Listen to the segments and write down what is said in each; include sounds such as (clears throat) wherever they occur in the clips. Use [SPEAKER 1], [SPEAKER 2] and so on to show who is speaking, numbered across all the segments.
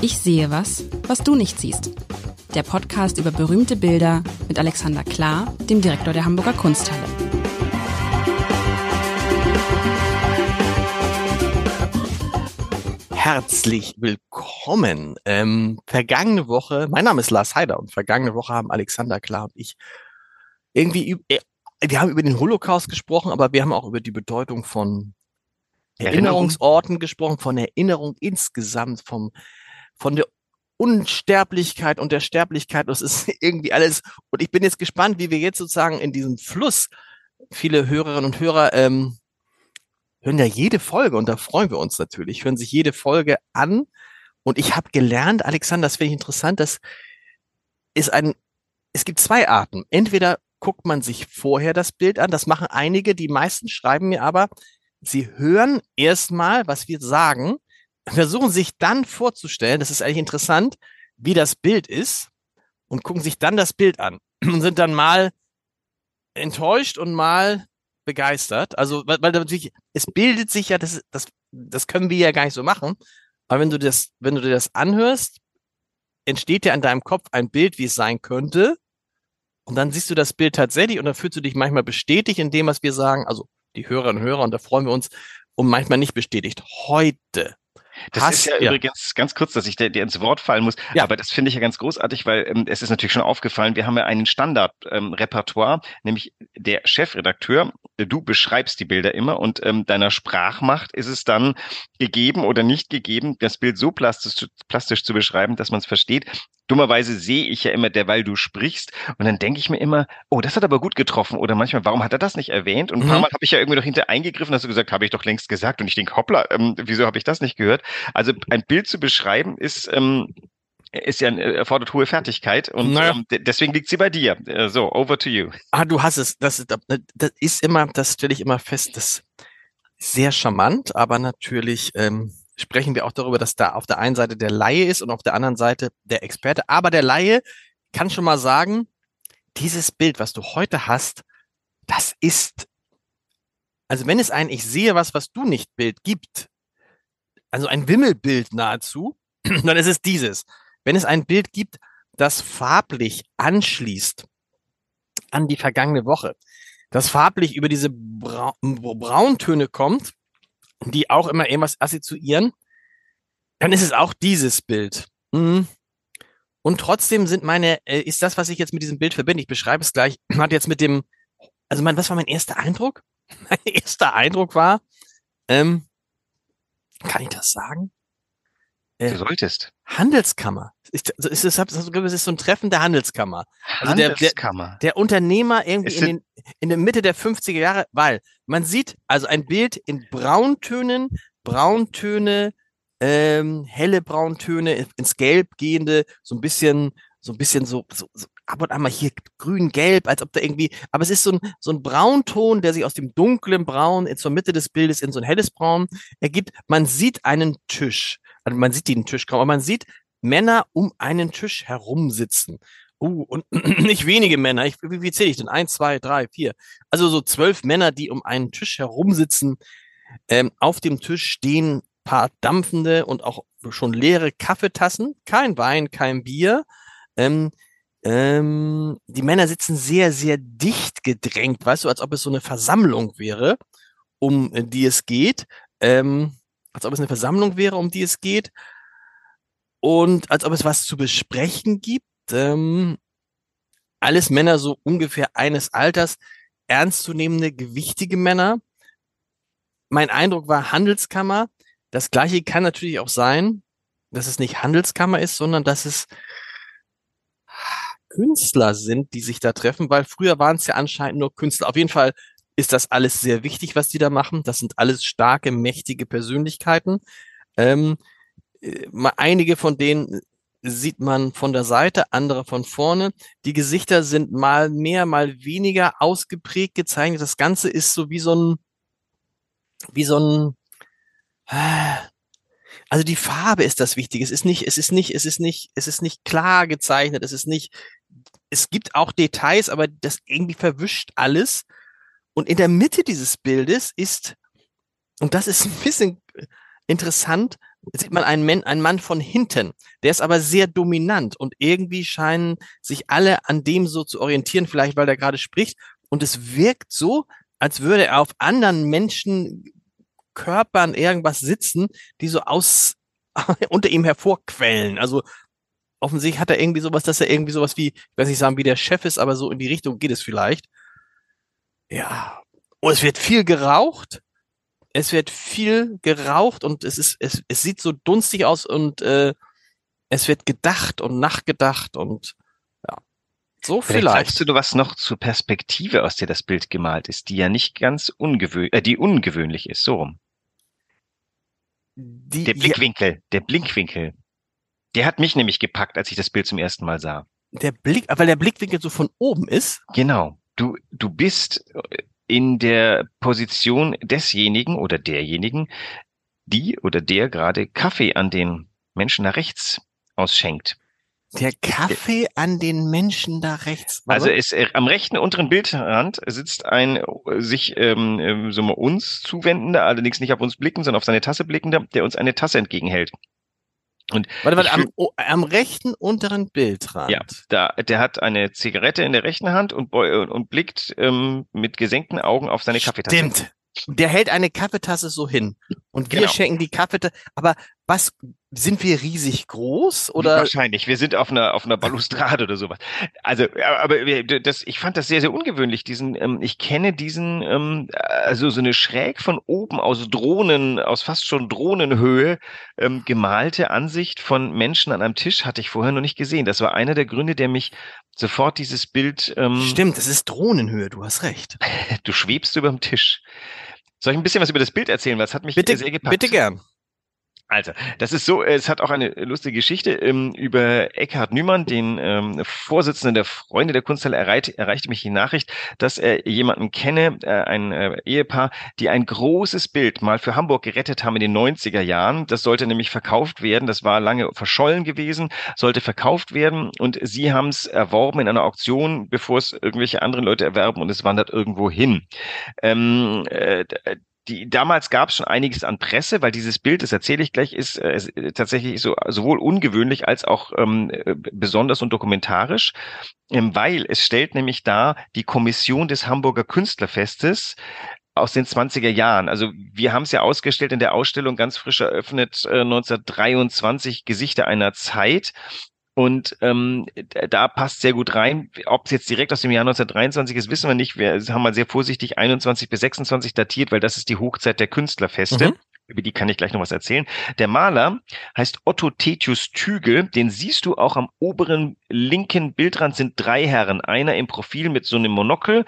[SPEAKER 1] Ich sehe was, was du nicht siehst. Der Podcast über berühmte Bilder mit Alexander Klar, dem Direktor der Hamburger Kunsthalle.
[SPEAKER 2] Herzlich willkommen. Ähm, vergangene Woche, mein Name ist Lars Heider und vergangene Woche haben Alexander Klar und ich irgendwie, äh, wir haben über den Holocaust gesprochen, aber wir haben auch über die Bedeutung von Erinnerungsorten gesprochen, von Erinnerung insgesamt, vom, von der Unsterblichkeit und der Sterblichkeit. Das ist (laughs) irgendwie alles. Und ich bin jetzt gespannt, wie wir jetzt sozusagen in diesem Fluss, viele Hörerinnen und Hörer ähm, hören ja jede Folge und da freuen wir uns natürlich, hören sich jede Folge an. Und ich habe gelernt, Alexander, das finde ich interessant, das ist ein, es gibt zwei Arten. Entweder guckt man sich vorher das Bild an, das machen einige, die meisten schreiben mir aber, sie hören erstmal, was wir sagen, versuchen sich dann vorzustellen, das ist eigentlich interessant, wie das Bild ist und gucken sich dann das Bild an und sind dann mal enttäuscht und mal begeistert. Also, weil, weil natürlich, es bildet sich ja, das, das, das können wir ja gar nicht so machen. Aber wenn du das, wenn du dir das anhörst, entsteht ja in deinem Kopf ein Bild, wie es sein könnte. Und dann siehst du das Bild tatsächlich und dann fühlst du dich manchmal bestätigt in dem, was wir sagen. Also die Hörerinnen und Hörer, und da freuen wir uns, und manchmal nicht bestätigt. Heute
[SPEAKER 3] das Hast, ist ja, ja, übrigens ganz kurz, dass ich dir, dir ins Wort fallen muss. Ja. Aber das finde ich ja ganz großartig, weil ähm, es ist natürlich schon aufgefallen, wir haben ja einen Standardrepertoire, ähm, nämlich der Chefredakteur. Du beschreibst die Bilder immer und ähm, deiner Sprachmacht ist es dann gegeben oder nicht gegeben, das Bild so plastisch, plastisch zu beschreiben, dass man es versteht. Dummerweise sehe ich ja immer, derweil du sprichst, und dann denke ich mir immer, oh, das hat aber gut getroffen. Oder manchmal, warum hat er das nicht erwähnt? Und ein mhm. paar Mal habe ich ja irgendwie noch hinter eingegriffen, hast du gesagt, habe ich doch längst gesagt. Und ich denke, hoppla, ähm, wieso habe ich das nicht gehört? Also ein Bild zu beschreiben ist ähm, ist ja erfordert hohe Fertigkeit und naja. ähm, deswegen liegt sie bei dir. Äh, so, over to you.
[SPEAKER 2] Ah, du hast es. Das, das ist immer, das stelle ich immer fest, das ist sehr charmant, aber natürlich ähm, sprechen wir auch darüber, dass da auf der einen Seite der Laie ist und auf der anderen Seite der Experte. Aber der Laie kann schon mal sagen, dieses Bild, was du heute hast, das ist, also wenn es ein Ich sehe was, was du nicht Bild gibt, also ein Wimmelbild nahezu, (clears throat) dann ist es dieses. Wenn es ein Bild gibt, das farblich anschließt an die vergangene Woche, das farblich über diese Bra Brauntöne kommt, die auch immer irgendwas assoziieren, dann ist es auch dieses Bild. Mhm. Und trotzdem sind meine, äh, ist das, was ich jetzt mit diesem Bild verbinde, ich beschreibe es gleich, (clears throat) hat jetzt mit dem, also mein, was war mein erster Eindruck? (laughs) Mein erster Eindruck war, ähm, kann ich das sagen?
[SPEAKER 3] Äh, du solltest.
[SPEAKER 2] Handelskammer. Ist, also ist, ist, ist, ist, so ein Treffen der Handelskammer.
[SPEAKER 3] Also Handelskammer.
[SPEAKER 2] Der, der, der Unternehmer irgendwie in, den, in der Mitte der 50er Jahre, weil man sieht also ein Bild in Brauntönen, Brauntöne, ähm, helle Brauntöne, ins Gelb gehende, so ein bisschen, so ein bisschen so, so, so ab und an mal hier grün-gelb, als ob da irgendwie, aber es ist so ein, so ein Braunton, der sich aus dem dunklen Braun in zur Mitte des Bildes in so ein helles Braun ergibt. Man sieht einen Tisch, also man sieht den Tisch kaum, aber man sieht Männer um einen Tisch herumsitzen. Uh, und (clears throat) nicht wenige Männer. Ich, wie, wie zähle ich denn? Eins, zwei, drei, vier. Also so zwölf Männer, die um einen Tisch herumsitzen. Ähm, auf dem Tisch stehen paar dampfende und auch schon leere Kaffeetassen. Kein Wein, kein Bier. Ähm, ähm, die Männer sitzen sehr, sehr dicht gedrängt, weißt du, als ob es so eine Versammlung wäre, um die es geht. Ähm, als ob es eine Versammlung wäre, um die es geht. Und als ob es was zu besprechen gibt. Ähm, alles Männer so ungefähr eines Alters, ernstzunehmende, gewichtige Männer. Mein Eindruck war Handelskammer. Das gleiche kann natürlich auch sein, dass es nicht Handelskammer ist, sondern dass es Künstler sind, die sich da treffen, weil früher waren es ja anscheinend nur Künstler. Auf jeden Fall ist das alles sehr wichtig, was die da machen. Das sind alles starke, mächtige Persönlichkeiten. Ähm, äh, einige von denen sieht man von der Seite, andere von vorne. Die Gesichter sind mal mehr, mal weniger ausgeprägt gezeichnet. Das Ganze ist so wie so ein, wie so ein, also die Farbe ist das Wichtige. Es ist nicht, es ist nicht, es ist nicht, es ist nicht klar gezeichnet. Es ist nicht, es gibt auch Details, aber das irgendwie verwischt alles. Und in der Mitte dieses Bildes ist, und das ist (laughs) ein bisschen, interessant, sieht man einen, Mann, einen Mann von hinten. Der ist aber sehr dominant und irgendwie scheinen sich alle an dem so zu orientieren, vielleicht weil der gerade spricht. Und es wirkt so, als würde er auf anderen Menschen Körpern irgendwas sitzen, die so aus (laughs) unter ihm hervorquellen. Also offensichtlich hat er irgendwie sowas, dass er irgendwie sowas wie, ich weiß nicht sagen, wie der Chef ist, aber so in die Richtung geht es vielleicht. Ja. Und es wird viel geraucht. Es wird viel geraucht und es ist, es, es sieht so dunstig aus und äh, es wird gedacht und nachgedacht und ja. So vielleicht. vielleicht.
[SPEAKER 3] Sagst du was noch zur Perspektive, aus der das Bild gemalt ist, die ja nicht ganz ungewöhnlich, äh, die ungewöhnlich ist, so rum. Die, der Blickwinkel, ja. der Blickwinkel. Der hat mich nämlich gepackt, als ich das Bild zum ersten Mal sah.
[SPEAKER 2] Der Blick, weil der Blickwinkel so von oben ist?
[SPEAKER 3] Genau. Du, du bist in der Position desjenigen oder derjenigen, die oder der gerade Kaffee an den Menschen nach rechts ausschenkt.
[SPEAKER 2] Der Kaffee an den Menschen da rechts.
[SPEAKER 3] Warum? Also ist, äh, am rechten unteren Bildrand sitzt ein sich ähm, äh, so mal uns zuwendender, allerdings nicht auf uns blickend, sondern auf seine Tasse blickender, der uns eine Tasse entgegenhält.
[SPEAKER 2] Und warte, warte, am, am rechten unteren Bildrand.
[SPEAKER 3] Ja, da, der hat eine Zigarette in der rechten Hand und, und blickt ähm, mit gesenkten Augen auf seine Kaffeetasse.
[SPEAKER 2] Stimmt. Der hält eine Kaffeetasse so hin. Und wir genau. schenken die Kaffeetasse. Aber was, sind wir riesig groß oder?
[SPEAKER 3] Wahrscheinlich. Wir sind auf einer, auf einer Balustrade oder sowas. Also, aber das, ich fand das sehr, sehr ungewöhnlich. Diesen, ähm, ich kenne diesen, ähm, also so eine schräg von oben aus Drohnen, aus fast schon Drohnenhöhe ähm, gemalte Ansicht von Menschen an einem Tisch hatte ich vorher noch nicht gesehen. Das war einer der Gründe, der mich sofort dieses Bild.
[SPEAKER 2] Ähm, Stimmt, es ist Drohnenhöhe. Du hast recht. (laughs)
[SPEAKER 3] du schwebst über dem Tisch. Soll ich ein bisschen was über das Bild erzählen? Was hat mich
[SPEAKER 2] bitte,
[SPEAKER 3] sehr
[SPEAKER 2] gepackt? Bitte gern.
[SPEAKER 3] Also, das ist so, es hat auch eine lustige Geschichte ähm, über Eckhard Nümann, den ähm, Vorsitzenden der Freunde der Kunsthalle, erreicht, erreichte mich die Nachricht, dass er jemanden kenne, äh, ein äh, Ehepaar, die ein großes Bild mal für Hamburg gerettet haben in den 90er Jahren. Das sollte nämlich verkauft werden, das war lange verschollen gewesen, sollte verkauft werden und sie haben es erworben in einer Auktion, bevor es irgendwelche anderen Leute erwerben und es wandert irgendwo hin. Ähm, äh, die, damals gab es schon einiges an Presse, weil dieses Bild, das erzähle ich gleich, ist äh, äh, tatsächlich so sowohl ungewöhnlich als auch ähm, äh, besonders und dokumentarisch, ähm, weil es stellt nämlich dar die Kommission des Hamburger Künstlerfestes aus den 20er Jahren. Also wir haben es ja ausgestellt in der Ausstellung ganz frisch eröffnet äh, 1923 Gesichter einer Zeit. Und ähm, da passt sehr gut rein. Ob es jetzt direkt aus dem Jahr 1923 ist, wissen wir nicht. Wir haben mal sehr vorsichtig 21 bis 26 datiert, weil das ist die Hochzeit der Künstlerfeste. Mhm. Über die kann ich gleich noch was erzählen. Der Maler heißt Otto Tetius Tügel. Den siehst du auch am oberen linken Bildrand sind drei Herren. Einer im Profil mit so einem Monokel,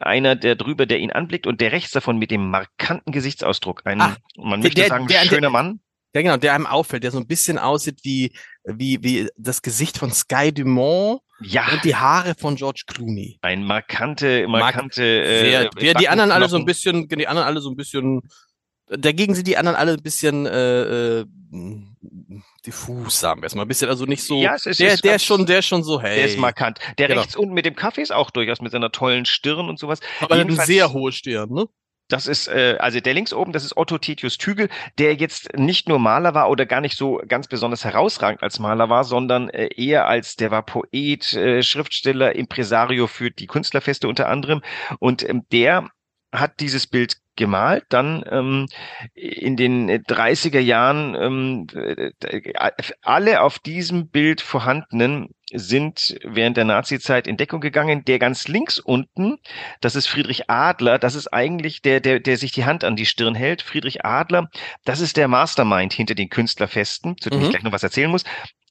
[SPEAKER 3] einer der drüber, der ihn anblickt und der rechts davon mit dem markanten Gesichtsausdruck. Ein, Ach, man möchte der, sagen, der, schöner der, Mann.
[SPEAKER 2] Ja, genau, der einem auffällt, der so ein bisschen aussieht wie, wie, wie das Gesicht von Sky Dumont ja. und die Haare von George Clooney.
[SPEAKER 3] Ein markante, markante.
[SPEAKER 2] Sehr, äh, die anderen alle so ein bisschen, die anderen alle so ein bisschen, dagegen sind die anderen alle ein bisschen äh, äh, diffus, sagen wir es mal. Ein bisschen, also nicht so. Ja, es ist, der, der ist schon, der ist schon so, hey.
[SPEAKER 3] Der ist markant. Der genau. rechts unten mit dem Kaffee ist auch durchaus mit seiner tollen Stirn und sowas.
[SPEAKER 2] Aber eine sehr hohe Stirn, ne?
[SPEAKER 3] Das ist, äh, also der links oben, das ist Otto Titius Tügel, der jetzt nicht nur Maler war oder gar nicht so ganz besonders herausragend als Maler war, sondern äh, eher als, der war Poet, äh, Schriftsteller, Impresario für die Künstlerfeste unter anderem. Und ähm, der hat dieses Bild gemalt, dann ähm, in den 30er Jahren ähm, äh, alle auf diesem Bild vorhandenen sind während der Nazi-Zeit in Deckung gegangen. Der ganz links unten, das ist Friedrich Adler, das ist eigentlich der, der, der sich die Hand an die Stirn hält. Friedrich Adler, das ist der Mastermind hinter den Künstlerfesten, zu dem mhm. ich gleich noch was erzählen muss.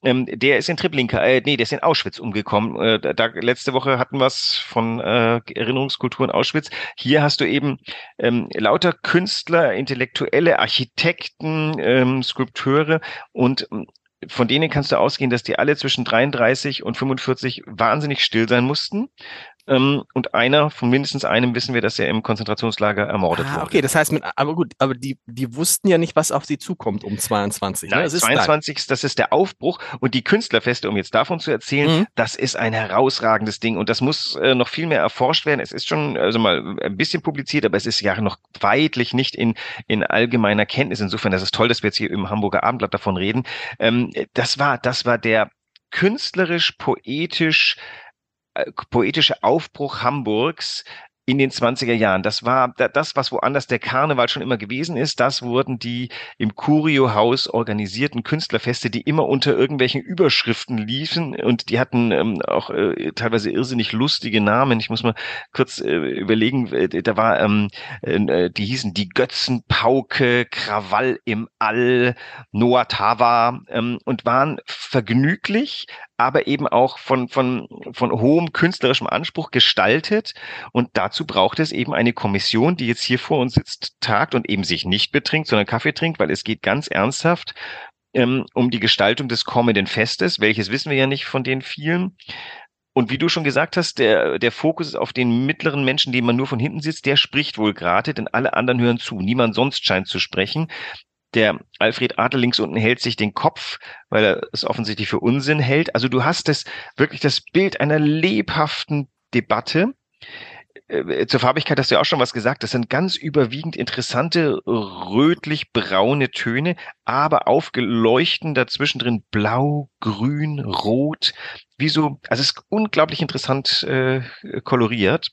[SPEAKER 3] Ähm, der ist in Treblinka, äh, nee, der ist in Auschwitz umgekommen. Äh, da, letzte Woche hatten wir es von äh, Erinnerungskultur in Auschwitz. Hier hast du eben ähm, lauter Künstler, Intellektuelle, Architekten, ähm, Skulpteure und ähm, von denen kannst du ausgehen, dass die alle zwischen 33 und 45 wahnsinnig still sein mussten. Ähm, und einer, von mindestens einem wissen wir, dass er im Konzentrationslager ermordet ah, wurde.
[SPEAKER 2] Okay, das heißt, mit, aber gut, aber die, die wussten ja nicht, was auf sie zukommt um 22.
[SPEAKER 3] Ne? Nein, ne? das 22. Ist das ist der Aufbruch und die Künstlerfeste, um jetzt davon zu erzählen, mhm. das ist ein herausragendes Ding und das muss äh, noch viel mehr erforscht werden. Es ist schon, also mal ein bisschen publiziert, aber es ist ja noch weitlich nicht in, in allgemeiner Kenntnis. Insofern, das ist toll, dass wir jetzt hier im Hamburger Abendblatt davon reden. Ähm, das war, das war der künstlerisch, poetisch, äh, poetische Aufbruch Hamburgs in den 20er Jahren. Das war das, was woanders der Karneval schon immer gewesen ist. Das wurden die im Curio-Haus organisierten Künstlerfeste, die immer unter irgendwelchen Überschriften liefen und die hatten ähm, auch äh, teilweise irrsinnig lustige Namen. Ich muss mal kurz äh, überlegen, äh, da war, ähm, äh, die hießen die Götzenpauke, Krawall im All, Noah Tava ähm, und waren vergnüglich, aber eben auch von, von, von hohem künstlerischem Anspruch gestaltet. Und dazu braucht es eben eine Kommission, die jetzt hier vor uns sitzt, tagt und eben sich nicht betrinkt, sondern Kaffee trinkt, weil es geht ganz ernsthaft ähm, um die Gestaltung des kommenden Festes. Welches wissen wir ja nicht von den vielen. Und wie du schon gesagt hast, der, der Fokus ist auf den mittleren Menschen, dem man nur von hinten sitzt, der spricht wohl gerade, denn alle anderen hören zu. Niemand sonst scheint zu sprechen. Der Alfred Adler links unten hält sich den Kopf, weil er es offensichtlich für Unsinn hält. Also du hast es wirklich das Bild einer lebhaften Debatte. Äh, zur Farbigkeit hast du ja auch schon was gesagt. Das sind ganz überwiegend interessante rötlich-braune Töne, aber aufgeleuchten dazwischen drin blau, grün, rot. Wie so, also es ist unglaublich interessant äh, koloriert.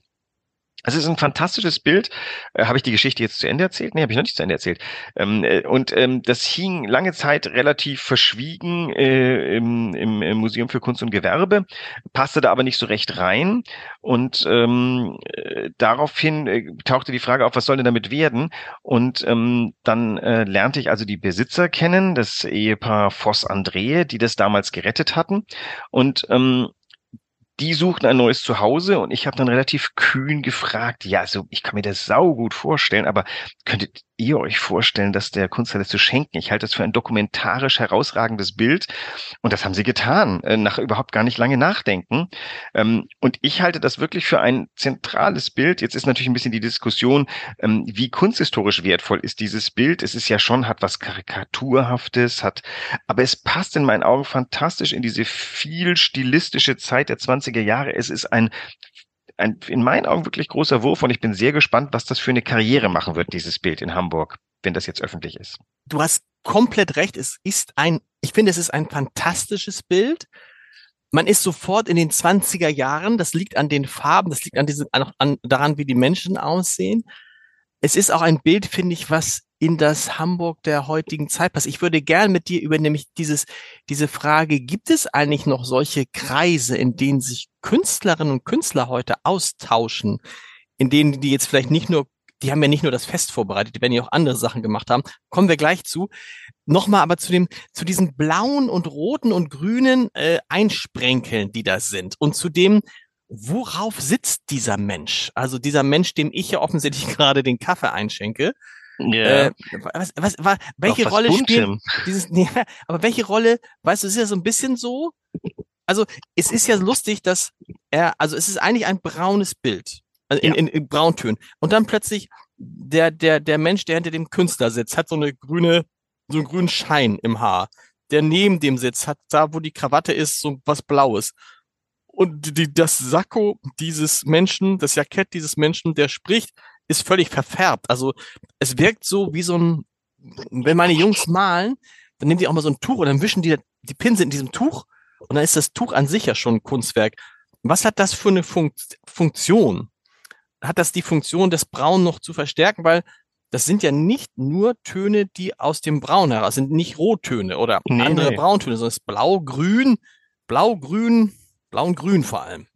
[SPEAKER 3] Es ist ein fantastisches Bild. Äh, habe ich die Geschichte jetzt zu Ende erzählt? Nee, habe ich noch nicht zu Ende erzählt. Ähm, äh, und ähm, das hing lange Zeit relativ verschwiegen äh, im, im, im, Museum für Kunst und Gewerbe, passte da aber nicht so recht rein. Und ähm, äh, daraufhin äh, tauchte die Frage auf, was soll denn damit werden? Und ähm, dann äh, lernte ich also die Besitzer kennen, das Ehepaar Voss-Andrehe, die das damals gerettet hatten. Und ähm, die suchten ein neues Zuhause und ich habe dann relativ kühn gefragt, ja, so ich kann mir das sau gut vorstellen, aber könntet ihr euch vorstellen, dass der Kunsthalle zu schenken? Ich halte das für ein dokumentarisch herausragendes Bild und das haben sie getan, äh, nach überhaupt gar nicht lange nachdenken. Ähm, und ich halte das wirklich für ein zentrales Bild. Jetzt ist natürlich ein bisschen die Diskussion, ähm, wie kunsthistorisch wertvoll ist dieses Bild. Es ist ja schon, hat was Karikaturhaftes, hat, aber es passt in meinen Augen fantastisch in diese viel stilistische Zeit der 20 80er Jahre. Es ist ein ein in meinen Augen wirklich großer Wurf und ich bin sehr gespannt, was das für eine Karriere machen wird, dieses Bild in Hamburg, wenn das jetzt öffentlich ist.
[SPEAKER 2] Du hast komplett recht. Es ist ein, ich finde, es ist ein fantastisches Bild. Man ist sofort in den 20er Jahren. Das liegt an den Farben, das liegt an diesem, an, an, daran, wie die Menschen aussehen. Es ist auch ein Bild, finde ich, was in das Hamburg der heutigen Zeit passt. Ich würde gern mit dir über nämlich dieses, diese Frage, gibt es eigentlich noch solche Kreise, in denen sich Künstlerinnen und Künstler heute austauschen, in denen die jetzt vielleicht nicht nur, die haben ja nicht nur das Fest vorbereitet, die werden ja auch andere Sachen gemacht haben. Kommen wir gleich zu. Nochmal aber zu dem, zu diesen blauen und roten und grünen äh, Einsprenkeln, die da sind und zu dem, worauf sitzt dieser Mensch? Also dieser Mensch, dem ich ja offensichtlich (laughs) gerade den Kaffee einschenke. Yeah. Äh, was, was, was, welche Rolle spielt (laughs) dieses, nee, aber welche Rolle, weißt du, es ist ja so ein bisschen so, also es ist ja lustig, dass er, also es ist eigentlich ein braunes Bild, also in, ja. in, in Brauntönen. Und dann plötzlich der, der, der Mensch, der hinter dem Künstler sitzt, hat so eine grüne, so einen grünen Schein im Haar. Der neben dem sitzt, hat da, wo die Krawatte ist, so was Blaues. Und die, das Sakko dieses Menschen, das Jackett dieses Menschen, der spricht, ist völlig verfärbt. Also es wirkt so wie so ein, wenn meine Jungs malen, dann nehmen die auch mal so ein Tuch und dann wischen die die Pinsel in diesem Tuch und dann ist das Tuch an sich ja schon ein Kunstwerk. Was hat das für eine Fun Funktion? Hat das die Funktion, das Braun noch zu verstärken? Weil das sind ja nicht nur Töne, die aus dem Braun heraus sind, nicht Rottöne oder nee, andere nee. Brauntöne, sondern es ist Blau, Grün, Blau, Grün, Blau und Grün vor allem.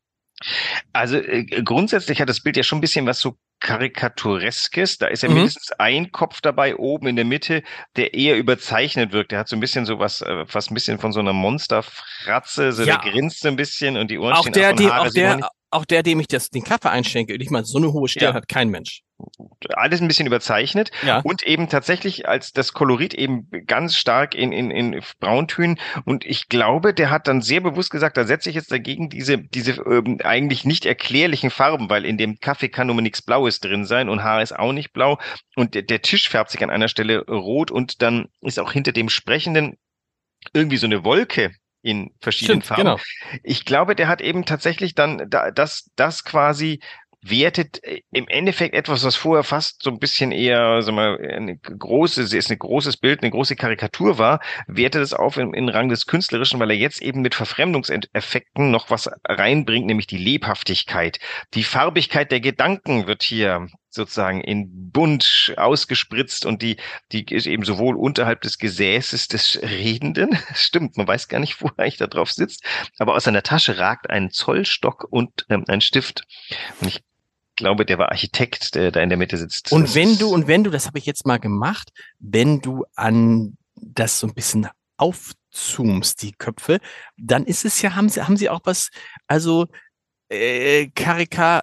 [SPEAKER 3] Also äh, grundsätzlich hat das Bild ja schon ein bisschen was so Karikatureskes. Da ist ja mhm. mindestens ein Kopf dabei oben in der Mitte, der eher überzeichnet wirkt. Der hat so ein bisschen so was, äh, fast ein bisschen von so einer Monsterfratze. So ja. der grinst so ein bisschen und die Ohren
[SPEAKER 2] auch der, die, auch der, auch der, dem ich das, den Kaffee einschenke, ich meine, so eine hohe Stirn ja. hat kein Mensch
[SPEAKER 3] alles ein bisschen überzeichnet ja. und eben tatsächlich als das Kolorit eben ganz stark in, in, in Brauntönen und ich glaube, der hat dann sehr bewusst gesagt, da setze ich jetzt dagegen diese, diese ähm, eigentlich nicht erklärlichen Farben, weil in dem Kaffee kann nur nichts Blaues drin sein und Haar ist auch nicht blau und der, der Tisch färbt sich an einer Stelle rot und dann ist auch hinter dem Sprechenden irgendwie so eine Wolke in verschiedenen Stimmt, Farben. Genau. Ich glaube, der hat eben tatsächlich dann da, das, das quasi wertet äh, im Endeffekt etwas, was vorher fast so ein bisschen eher, sag mal, eine große, ist ein großes Bild, eine große Karikatur war, wertet es auf in, in Rang des Künstlerischen, weil er jetzt eben mit Verfremdungseffekten noch was reinbringt, nämlich die Lebhaftigkeit. Die Farbigkeit der Gedanken wird hier sozusagen in bunt ausgespritzt und die, die ist eben sowohl unterhalb des Gesäßes des Redenden, (laughs) stimmt, man weiß gar nicht, wo er eigentlich da drauf sitzt, aber aus seiner Tasche ragt ein Zollstock und ähm, ein Stift. Und ich glaube, der war Architekt, der da in der Mitte sitzt.
[SPEAKER 2] Und wenn du, und wenn du, das habe ich jetzt mal gemacht, wenn du an das so ein bisschen aufzoomst, die Köpfe, dann ist es ja, haben sie, haben sie auch was, also äh, Karika,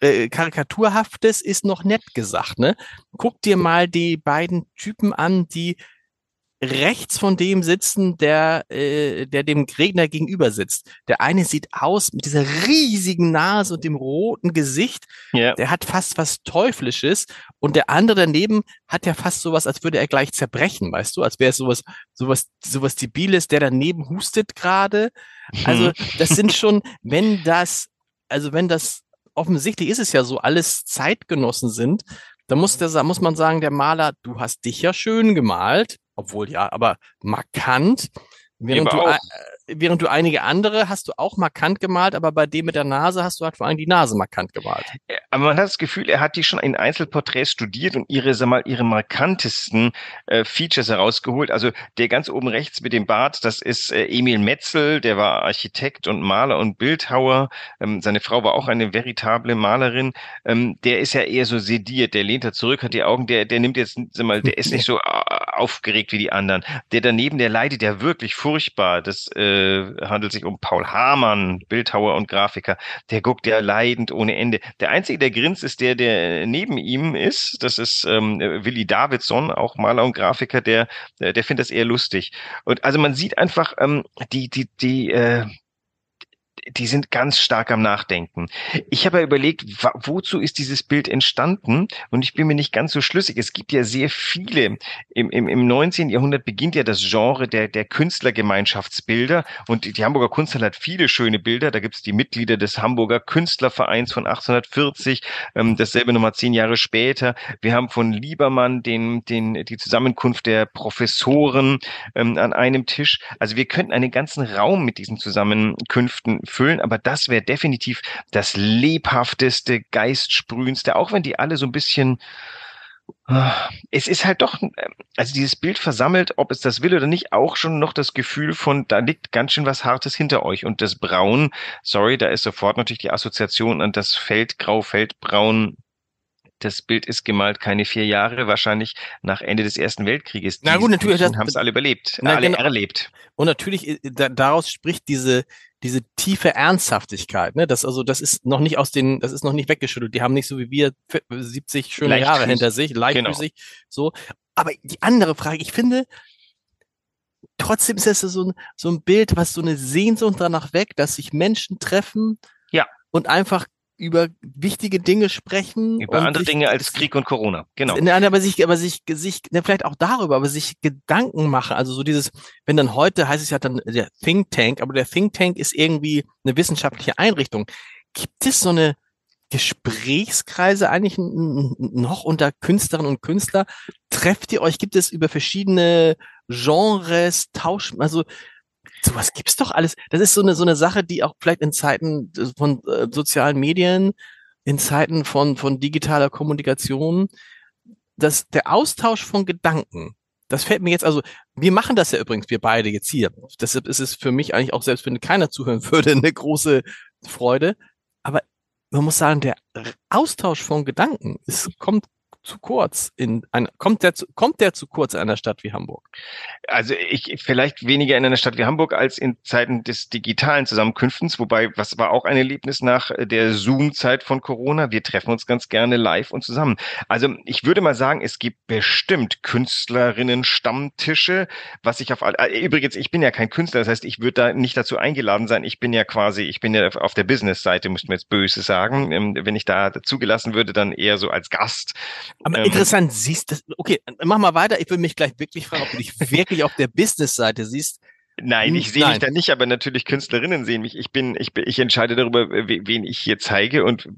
[SPEAKER 2] äh, Karikaturhaftes ist noch nett gesagt, ne? Guck dir mal die beiden Typen an, die rechts von dem sitzen, der, äh, der dem Redner gegenüber sitzt. Der eine sieht aus mit dieser riesigen Nase und dem roten Gesicht. Yeah. Der hat fast was Teuflisches. Und der andere daneben hat ja fast sowas, als würde er gleich zerbrechen, weißt du? Als wäre es sowas, sowas, sowas Debiles, der daneben hustet gerade. Also, das sind schon, wenn das, also wenn das, offensichtlich ist es ja so, alles Zeitgenossen sind, dann muss, der, muss man sagen, der Maler, du hast dich ja schön gemalt obwohl ja, aber markant. Während du, während du einige andere hast du auch markant gemalt, aber bei dem mit der Nase hast du halt vor allem die Nase markant gemalt.
[SPEAKER 3] Aber man hat das Gefühl, er hat die schon in Einzelporträts studiert und ihre, sag mal, ihre markantesten äh, Features herausgeholt. Also der ganz oben rechts mit dem Bart, das ist äh, Emil Metzel, der war Architekt und Maler und Bildhauer. Ähm, seine Frau war auch eine veritable Malerin. Ähm, der ist ja eher so sediert, der lehnt da zurück, hat die Augen, der, der nimmt jetzt, sag mal, der ist nicht (laughs) so äh, aufgeregt wie die anderen. Der daneben, der leidet ja wirklich furchtbar. Das äh, äh, handelt sich um Paul Hamann, Bildhauer und Grafiker. Der guckt ja leidend ohne Ende. Der einzige, der grinst, ist der, der neben ihm ist. Das ist ähm, Willi Davidson, auch Maler und Grafiker. Der, der, findet das eher lustig. Und also man sieht einfach ähm, die, die, die, äh, die sind ganz stark am Nachdenken. Ich habe ja überlegt, wozu ist dieses Bild entstanden? Und ich bin mir nicht ganz so schlüssig. Es gibt ja sehr viele. Im, im, im 19. Jahrhundert beginnt ja das Genre der, der Künstlergemeinschaftsbilder. Und die, Hamburger Kunsthalle hat viele schöne Bilder. Da gibt es die Mitglieder des Hamburger Künstlervereins von 1840. Ähm, dasselbe nochmal zehn Jahre später. Wir haben von Liebermann den, den, die Zusammenkunft der Professoren ähm, an einem Tisch. Also wir könnten einen ganzen Raum mit diesen Zusammenkünften füllen, aber das wäre definitiv das lebhafteste, geistsprühendste, auch wenn die alle so ein bisschen ah, es ist halt doch, also dieses Bild versammelt, ob es das will oder nicht, auch schon noch das Gefühl von, da liegt ganz schön was Hartes hinter euch. Und das Braun, sorry, da ist sofort natürlich die Assoziation an das Feldgrau, Feldbraun. Das Bild ist gemalt keine vier Jahre, wahrscheinlich nach Ende des Ersten Weltkrieges.
[SPEAKER 2] Na gut, natürlich.
[SPEAKER 3] haben es alle überlebt, na, alle genau. erlebt.
[SPEAKER 2] Und natürlich, äh, da, daraus spricht diese, diese tiefe Ernsthaftigkeit, ne? Das also, das ist noch nicht aus den, das ist noch nicht weggeschüttelt. Die haben nicht so wie wir 70 schöne. Jahre hinter sich, leichtfüßig, genau. so. Aber die andere Frage, ich finde, trotzdem ist das so ein, so ein Bild, was so eine Sehnsucht danach weg, dass sich Menschen treffen.
[SPEAKER 3] Ja.
[SPEAKER 2] Und einfach über wichtige Dinge sprechen.
[SPEAKER 3] Über andere sich, Dinge als Krieg und Corona, genau.
[SPEAKER 2] Nein, aber sich, aber sich, sich, ne, vielleicht auch darüber, aber sich Gedanken machen. Also so dieses, wenn dann heute heißt es ja dann der Think Tank, aber der Think Tank ist irgendwie eine wissenschaftliche Einrichtung. Gibt es so eine Gesprächskreise eigentlich noch unter Künstlerinnen und Künstler? Trefft ihr euch? Gibt es über verschiedene Genres, Tausch, also sowas gibt's doch alles. Das ist so eine, so eine Sache, die auch vielleicht in Zeiten von äh, sozialen Medien, in Zeiten von, von digitaler Kommunikation, dass der Austausch von Gedanken, das fällt mir jetzt, also wir machen das ja übrigens, wir beide jetzt hier. Deshalb ist es für mich eigentlich auch, selbst wenn keiner zuhören (laughs) würde, eine große Freude. Aber man muss sagen, der Austausch von Gedanken, es kommt zu kurz in ein, kommt der zu, kommt der zu kurz in einer Stadt wie Hamburg?
[SPEAKER 3] Also ich vielleicht weniger in einer Stadt wie Hamburg als in Zeiten des digitalen Zusammenkünftens, wobei was war auch ein Erlebnis nach der Zoom-Zeit von Corona. Wir treffen uns ganz gerne live und zusammen. Also ich würde mal sagen, es gibt bestimmt Künstlerinnen Stammtische, was ich auf äh, übrigens ich bin ja kein Künstler, das heißt ich würde da nicht dazu eingeladen sein. Ich bin ja quasi, ich bin ja auf der Business-Seite, müsste man jetzt böse sagen. Ähm, wenn ich da zugelassen würde, dann eher so als Gast.
[SPEAKER 2] Aber ähm, interessant, siehst du, okay, mach mal weiter. Ich will mich gleich wirklich fragen, ob du dich wirklich auf der Business-Seite siehst.
[SPEAKER 3] Nein, ich sehe mich da nicht, aber natürlich Künstlerinnen sehen mich. Ich bin, ich, ich entscheide darüber, wen ich hier zeige und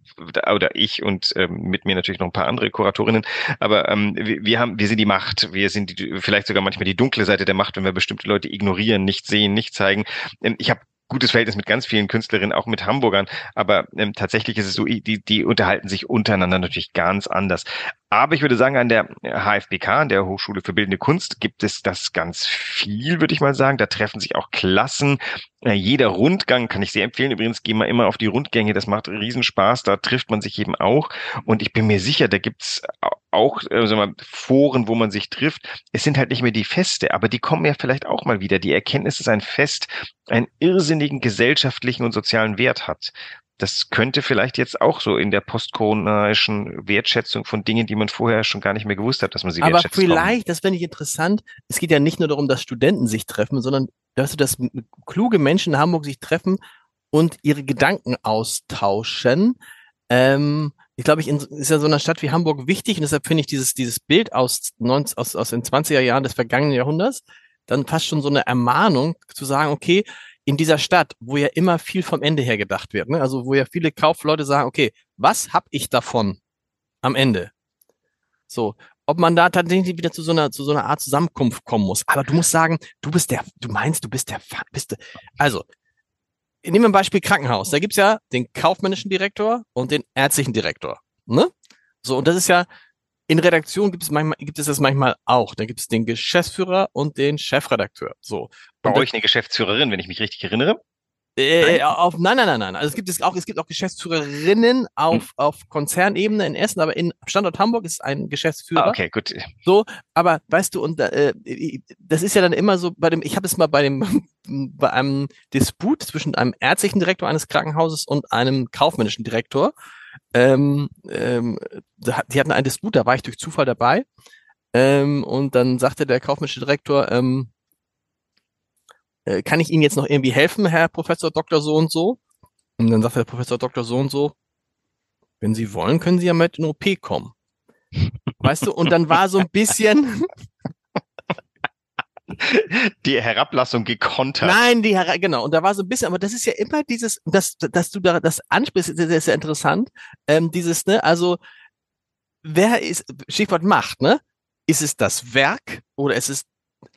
[SPEAKER 3] oder ich und ähm, mit mir natürlich noch ein paar andere Kuratorinnen. Aber ähm, wir, wir haben, wir sind die Macht. Wir sind die, vielleicht sogar manchmal die dunkle Seite der Macht, wenn wir bestimmte Leute ignorieren, nicht sehen, nicht zeigen. Ähm, ich habe gutes Verhältnis mit ganz vielen Künstlerinnen, auch mit Hamburgern, aber ähm, tatsächlich ist es so, die, die unterhalten sich untereinander natürlich ganz anders. Aber ich würde sagen, an der HFBK, an der Hochschule für Bildende Kunst, gibt es das ganz viel, würde ich mal sagen. Da treffen sich auch Klassen. Äh, jeder Rundgang kann ich sehr empfehlen. Übrigens gehen wir immer auf die Rundgänge. Das macht Riesenspaß. Da trifft man sich eben auch. Und ich bin mir sicher, da gibt's auch äh, sagen wir, Foren, wo man sich trifft. Es sind halt nicht mehr die Feste, aber die kommen ja vielleicht auch mal wieder. Die Erkenntnis, dass ein Fest einen irrsinnigen gesellschaftlichen und sozialen Wert hat das könnte vielleicht jetzt auch so in der postkoronischen Wertschätzung von Dingen, die man vorher schon gar nicht mehr gewusst hat, dass man sie
[SPEAKER 2] Aber wertschätzt. Aber vielleicht, haben. das fände ich interessant, es geht ja nicht nur darum, dass Studenten sich treffen, sondern dass, dass kluge Menschen in Hamburg sich treffen und ihre Gedanken austauschen. Ähm, ich glaube, ich in, ist ja so einer Stadt wie Hamburg wichtig und deshalb finde ich dieses, dieses Bild aus, 19, aus, aus den 20er Jahren des vergangenen Jahrhunderts dann fast schon so eine Ermahnung zu sagen, okay, in dieser Stadt, wo ja immer viel vom Ende her gedacht wird, ne? also wo ja viele Kaufleute sagen, okay, was hab ich davon am Ende? So, ob man da tatsächlich wieder zu so einer zu so einer Art Zusammenkunft kommen muss. Aber du musst sagen, du bist der, du meinst, du bist der, bist der, also nehmen wir ein Beispiel Krankenhaus. Da gibt's ja den kaufmännischen Direktor und den ärztlichen Direktor. Ne? So, und das ist ja, in Redaktion gibt es manchmal, gibt es das manchmal auch. Da gibt es den Geschäftsführer und den Chefredakteur. So.
[SPEAKER 3] Bei euch eine Geschäftsführerin, wenn ich mich richtig erinnere?
[SPEAKER 2] Äh, nein? Auf, nein, nein, nein, nein. Also es gibt es auch, es gibt auch Geschäftsführerinnen auf, hm. auf Konzernebene in Essen, aber in Standort Hamburg ist ein Geschäftsführer. Ah,
[SPEAKER 3] okay, gut.
[SPEAKER 2] So, aber weißt du, und äh, das ist ja dann immer so bei dem, ich habe es mal bei dem (laughs) bei einem Disput zwischen einem ärztlichen Direktor eines Krankenhauses und einem kaufmännischen Direktor. Ähm, ähm, die hatten einen Disput, da war ich durch Zufall dabei. Ähm, und dann sagte der kaufmännische Direktor, ähm, äh, kann ich Ihnen jetzt noch irgendwie helfen, Herr Professor Dr. so und so? Und dann sagt der Professor Dr. so und so, wenn Sie wollen, können Sie ja mit in OP kommen. Weißt du, und dann war so ein bisschen, (laughs) (laughs)
[SPEAKER 3] die Herablassung gekontert.
[SPEAKER 2] Nein, die Her genau. Und da war so ein bisschen, aber das ist ja immer dieses, dass, dass du da das ansprichst, das ist ja interessant. Ähm, dieses, ne, also wer ist, Stichwort Macht, ne? Ist es das Werk oder ist es,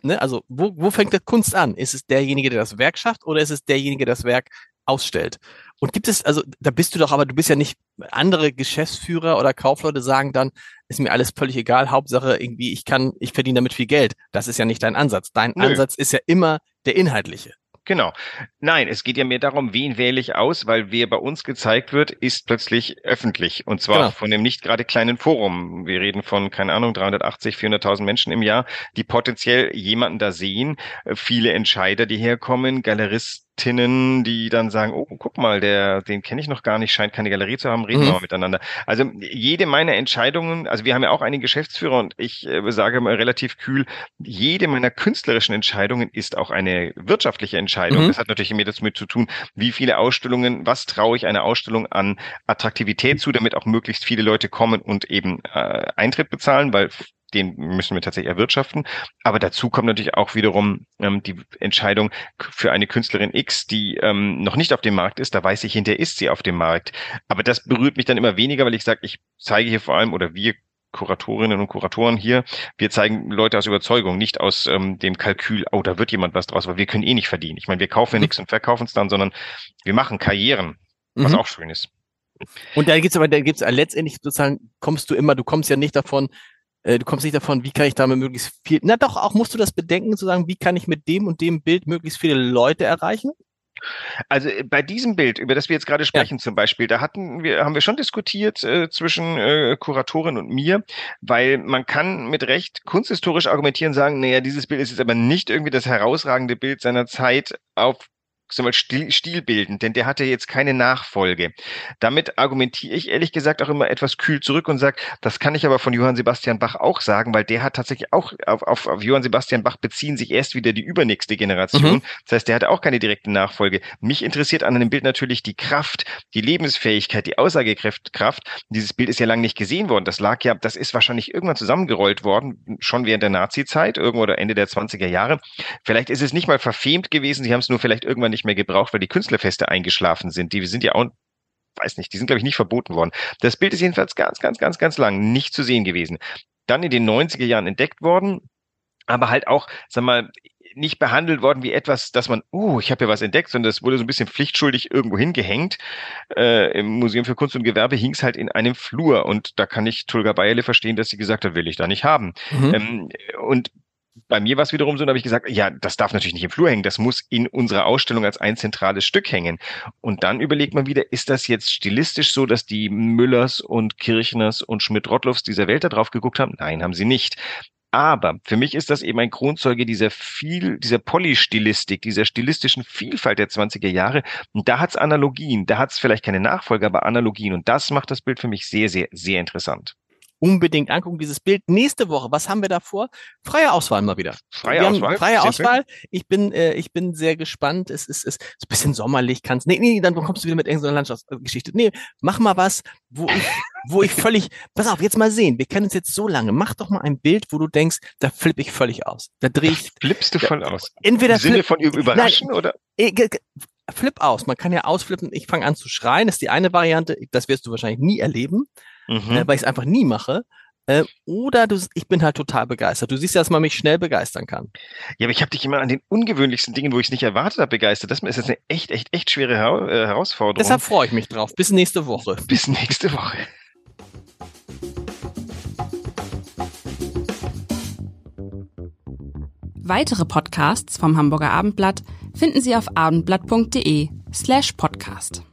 [SPEAKER 2] ne, also wo, wo fängt der Kunst an? Ist es derjenige, der das Werk schafft oder ist es derjenige, der das Werk ausstellt? Und gibt es, also da bist du doch, aber du bist ja nicht, andere Geschäftsführer oder Kaufleute sagen dann, ist mir alles völlig egal, Hauptsache irgendwie, ich kann, ich verdiene damit viel Geld. Das ist ja nicht dein Ansatz. Dein Nö. Ansatz ist ja immer der inhaltliche.
[SPEAKER 3] Genau. Nein, es geht ja mehr darum, wen wähle ich aus, weil wer bei uns gezeigt wird, ist plötzlich öffentlich. Und zwar genau. von dem nicht gerade kleinen Forum. Wir reden von, keine Ahnung, 380, 400.000 Menschen im Jahr, die potenziell jemanden da sehen. Viele Entscheider, die herkommen, Galeristen, Tinnen, die dann sagen, oh, guck mal, der, den kenne ich noch gar nicht, scheint keine Galerie zu haben, reden mhm. wir mal miteinander. Also jede meiner Entscheidungen, also wir haben ja auch einen Geschäftsführer und ich äh, sage mal relativ kühl, jede meiner künstlerischen Entscheidungen ist auch eine wirtschaftliche Entscheidung. Mhm. Das hat natürlich immer damit zu tun, wie viele Ausstellungen, was traue ich einer Ausstellung an Attraktivität zu, damit auch möglichst viele Leute kommen und eben äh, Eintritt bezahlen, weil den müssen wir tatsächlich erwirtschaften. Aber dazu kommt natürlich auch wiederum ähm, die Entscheidung für eine Künstlerin X, die ähm, noch nicht auf dem Markt ist. Da weiß ich, hinterher ist sie auf dem Markt. Aber das berührt mich dann immer weniger, weil ich sage, ich zeige hier vor allem oder wir Kuratorinnen und Kuratoren hier, wir zeigen Leute aus Überzeugung, nicht aus ähm, dem Kalkül, oh, da wird jemand was draus, weil wir können eh nicht verdienen. Ich meine, wir kaufen ja mhm. nichts und verkaufen es dann, sondern wir machen Karrieren, was mhm. auch schön ist.
[SPEAKER 2] Und da gibt's aber, da gibt's letztendlich sozusagen, kommst du immer, du kommst ja nicht davon, du kommst nicht davon, wie kann ich damit möglichst viel, na doch, auch musst du das bedenken, zu sagen, wie kann ich mit dem und dem Bild möglichst viele Leute erreichen?
[SPEAKER 3] Also äh, bei diesem Bild, über das wir jetzt gerade sprechen ja. zum Beispiel, da hatten wir, haben wir schon diskutiert äh, zwischen äh, Kuratorin und mir, weil man kann mit Recht kunsthistorisch argumentieren, sagen, naja, dieses Bild ist jetzt aber nicht irgendwie das herausragende Bild seiner Zeit auf wir, stil, stilbildend, denn der hatte jetzt keine Nachfolge. Damit argumentiere ich ehrlich gesagt auch immer etwas kühl zurück und sage, das kann ich aber von Johann Sebastian Bach auch sagen, weil der hat tatsächlich auch auf, auf, auf Johann Sebastian Bach beziehen sich erst wieder die übernächste Generation. Mhm. Das heißt, der hatte auch keine direkte Nachfolge. Mich interessiert an einem Bild natürlich die Kraft, die Lebensfähigkeit, die Aussagekraft. Dieses Bild ist ja lange nicht gesehen worden. Das lag ja, das ist wahrscheinlich irgendwann zusammengerollt worden, schon während der Nazi-Zeit, irgendwo oder Ende der 20er Jahre. Vielleicht ist es nicht mal verfemt gewesen, sie haben es nur vielleicht irgendwann nicht mehr gebraucht, weil die Künstlerfeste eingeschlafen sind. Die sind ja auch weiß nicht, die sind, glaube ich, nicht verboten worden. Das Bild ist jedenfalls ganz, ganz, ganz, ganz lang nicht zu sehen gewesen. Dann in den 90er Jahren entdeckt worden, aber halt auch, sag mal, nicht behandelt worden wie etwas, dass man, uh, ich habe ja was entdeckt, sondern das wurde so ein bisschen pflichtschuldig irgendwo hingehängt. Äh, Im Museum für Kunst und Gewerbe hing es halt in einem Flur und da kann ich Tulga Bayerle verstehen, dass sie gesagt hat, will ich da nicht haben. Mhm. Ähm, und bei mir war es wiederum so, da habe ich gesagt, ja, das darf natürlich nicht im Flur hängen, das muss in unserer Ausstellung als ein zentrales Stück hängen. Und dann überlegt man wieder, ist das jetzt stilistisch so, dass die Müllers und Kirchners und Schmidt-Rottluffs dieser Welt da drauf geguckt haben? Nein, haben sie nicht. Aber für mich ist das eben ein Kronzeuge dieser viel, dieser Polystilistik, dieser stilistischen Vielfalt der 20er Jahre. Und da hat's Analogien, da hat's vielleicht keine Nachfolge, aber Analogien. Und das macht das Bild für mich sehr, sehr, sehr interessant
[SPEAKER 2] unbedingt angucken, dieses Bild. Nächste Woche, was haben wir da vor? Freie Auswahl mal wieder.
[SPEAKER 3] Freie Auswahl?
[SPEAKER 2] Freie Auswahl. Ich bin, äh, ich bin sehr gespannt. Es ist, ist, ist ein bisschen sommerlich, kannst. Nee, nee, dann kommst du wieder mit irgendeiner Landschaftsgeschichte. Nee, mach mal was, wo ich, wo ich völlig. Pass auf, jetzt mal sehen. Wir kennen uns jetzt so lange. Mach doch mal ein Bild, wo du denkst, da flippe ich völlig aus. Da drehe ich.
[SPEAKER 3] Da flippst du voll aus.
[SPEAKER 2] Entweder
[SPEAKER 3] Im Sinne von überraschen nein, oder?
[SPEAKER 2] Flip aus. Man kann ja ausflippen. Ich fange an zu schreien. Das ist die eine Variante. Das wirst du wahrscheinlich nie erleben mhm. äh, weil ich es einfach nie mache. Äh, oder du, ich bin halt total begeistert. Du siehst ja, dass man mich schnell begeistern kann.
[SPEAKER 3] Ja, aber ich habe dich immer an den ungewöhnlichsten Dingen, wo ich es nicht erwartet habe, begeistert. Das ist jetzt eine echt, echt, echt schwere Her äh, Herausforderung.
[SPEAKER 2] Deshalb freue ich mich drauf. Bis nächste Woche. (laughs)
[SPEAKER 3] Bis nächste Woche.
[SPEAKER 1] Weitere Podcasts vom Hamburger Abendblatt finden Sie auf abendblatt.de slash podcast.